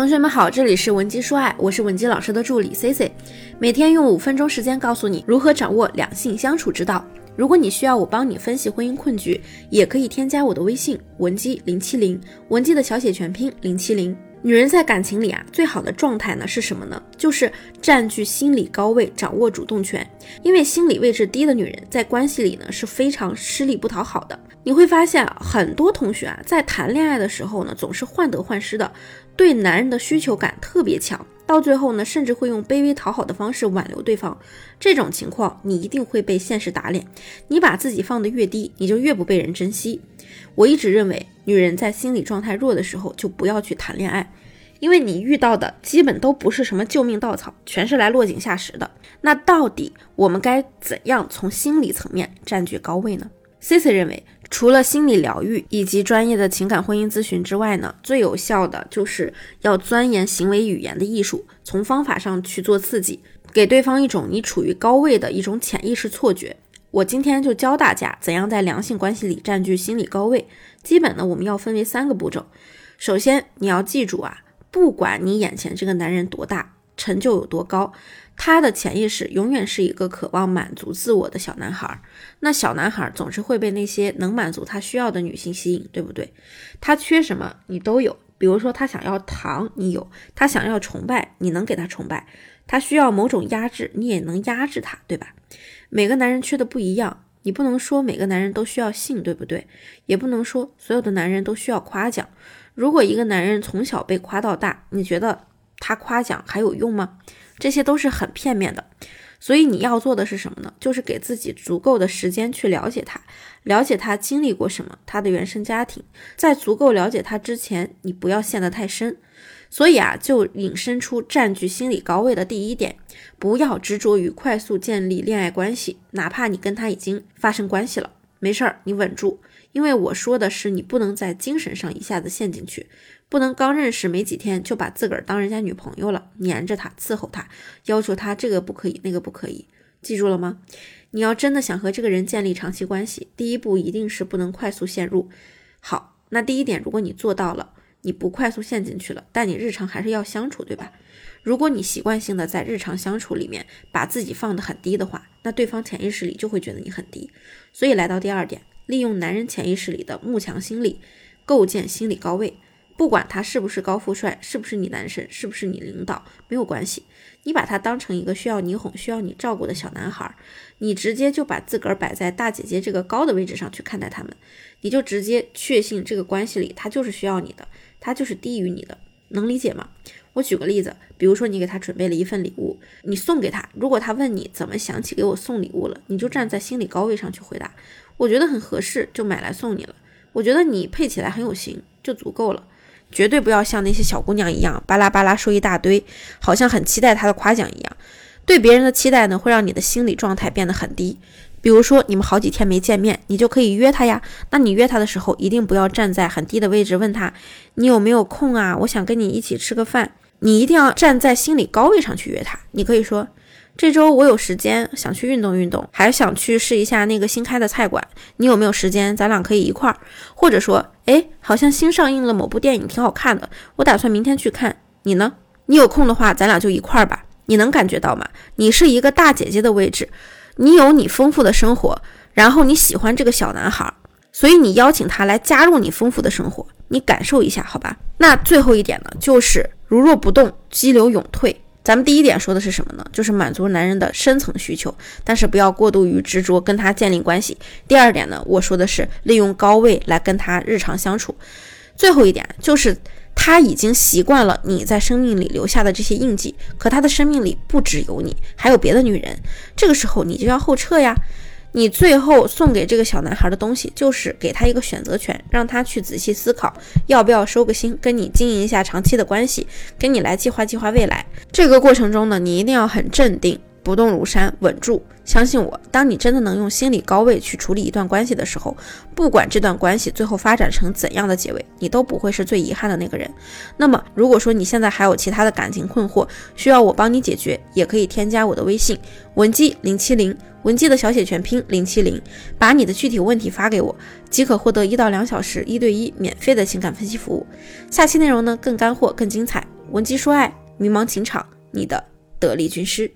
同学们好，这里是文姬说爱，我是文姬老师的助理 C C，每天用五分钟时间告诉你如何掌握两性相处之道。如果你需要我帮你分析婚姻困局，也可以添加我的微信文姬零七零，文姬的小写全拼零七零。女人在感情里啊，最好的状态呢是什么呢？就是占据心理高位，掌握主动权。因为心理位置低的女人在关系里呢是非常吃力不讨好的。你会发现很多同学啊，在谈恋爱的时候呢，总是患得患失的，对男人的需求感特别强，到最后呢，甚至会用卑微讨好的方式挽留对方。这种情况，你一定会被现实打脸。你把自己放得越低，你就越不被人珍惜。我一直认为，女人在心理状态弱的时候就不要去谈恋爱，因为你遇到的基本都不是什么救命稻草，全是来落井下石的。那到底我们该怎样从心理层面占据高位呢？C C 认为，除了心理疗愈以及专业的情感婚姻咨询之外呢，最有效的就是要钻研行为语言的艺术，从方法上去做刺激，给对方一种你处于高位的一种潜意识错觉。我今天就教大家怎样在良性关系里占据心理高位。基本呢，我们要分为三个步骤。首先，你要记住啊，不管你眼前这个男人多大，成就有多高，他的潜意识永远是一个渴望满足自我的小男孩。那小男孩总是会被那些能满足他需要的女性吸引，对不对？他缺什么你都有。比如说，他想要糖，你有；他想要崇拜，你能给他崇拜；他需要某种压制，你也能压制他，对吧？每个男人缺的不一样，你不能说每个男人都需要性，对不对？也不能说所有的男人都需要夸奖。如果一个男人从小被夸到大，你觉得他夸奖还有用吗？这些都是很片面的。所以你要做的是什么呢？就是给自己足够的时间去了解他，了解他经历过什么，他的原生家庭。在足够了解他之前，你不要陷得太深。所以啊，就引申出占据心理高位的第一点，不要执着于快速建立恋爱关系，哪怕你跟他已经发生关系了，没事儿，你稳住，因为我说的是你不能在精神上一下子陷进去，不能刚认识没几天就把自个儿当人家女朋友了，黏着他，伺候他，要求他这个不可以，那个不可以，记住了吗？你要真的想和这个人建立长期关系，第一步一定是不能快速陷入。好，那第一点，如果你做到了。你不快速陷进去了，但你日常还是要相处，对吧？如果你习惯性的在日常相处里面把自己放得很低的话，那对方潜意识里就会觉得你很低。所以来到第二点，利用男人潜意识里的慕强心理，构建心理高位。不管他是不是高富帅，是不是你男神，是不是你领导，没有关系。你把他当成一个需要你哄、需要你照顾的小男孩，你直接就把自个儿摆在大姐姐这个高的位置上去看待他们，你就直接确信这个关系里他就是需要你的。他就是低于你的，能理解吗？我举个例子，比如说你给他准备了一份礼物，你送给他，如果他问你怎么想起给我送礼物了，你就站在心理高位上去回答，我觉得很合适，就买来送你了。我觉得你配起来很有型，就足够了。绝对不要像那些小姑娘一样巴拉巴拉说一大堆，好像很期待他的夸奖一样。对别人的期待呢，会让你的心理状态变得很低。比如说，你们好几天没见面，你就可以约他呀。那你约他的时候，一定不要站在很低的位置问他，你有没有空啊？我想跟你一起吃个饭。你一定要站在心理高位上去约他。你可以说，这周我有时间，想去运动运动，还想去试一下那个新开的菜馆。你有没有时间？咱俩可以一块儿。或者说，哎，好像新上映了某部电影，挺好看的，我打算明天去看。你呢？你有空的话，咱俩就一块儿吧。你能感觉到吗？你是一个大姐姐的位置。你有你丰富的生活，然后你喜欢这个小男孩，所以你邀请他来加入你丰富的生活，你感受一下，好吧？那最后一点呢，就是如若不动，激流勇退。咱们第一点说的是什么呢？就是满足男人的深层需求，但是不要过度于执着跟他建立关系。第二点呢，我说的是利用高位来跟他日常相处。最后一点就是。他已经习惯了你在生命里留下的这些印记，可他的生命里不只有你，还有别的女人。这个时候你就要后撤呀。你最后送给这个小男孩的东西，就是给他一个选择权，让他去仔细思考要不要收个心，跟你经营一下长期的关系，跟你来计划计划未来。这个过程中呢，你一定要很镇定。不动如山，稳住，相信我。当你真的能用心理高位去处理一段关系的时候，不管这段关系最后发展成怎样的结尾，你都不会是最遗憾的那个人。那么，如果说你现在还有其他的感情困惑，需要我帮你解决，也可以添加我的微信文姬零七零，文姬的小写全拼零七零，把你的具体问题发给我，即可获得一到两小时一对一免费的情感分析服务。下期内容呢更干货更精彩。文姬说爱，迷茫情场，你的得力军师。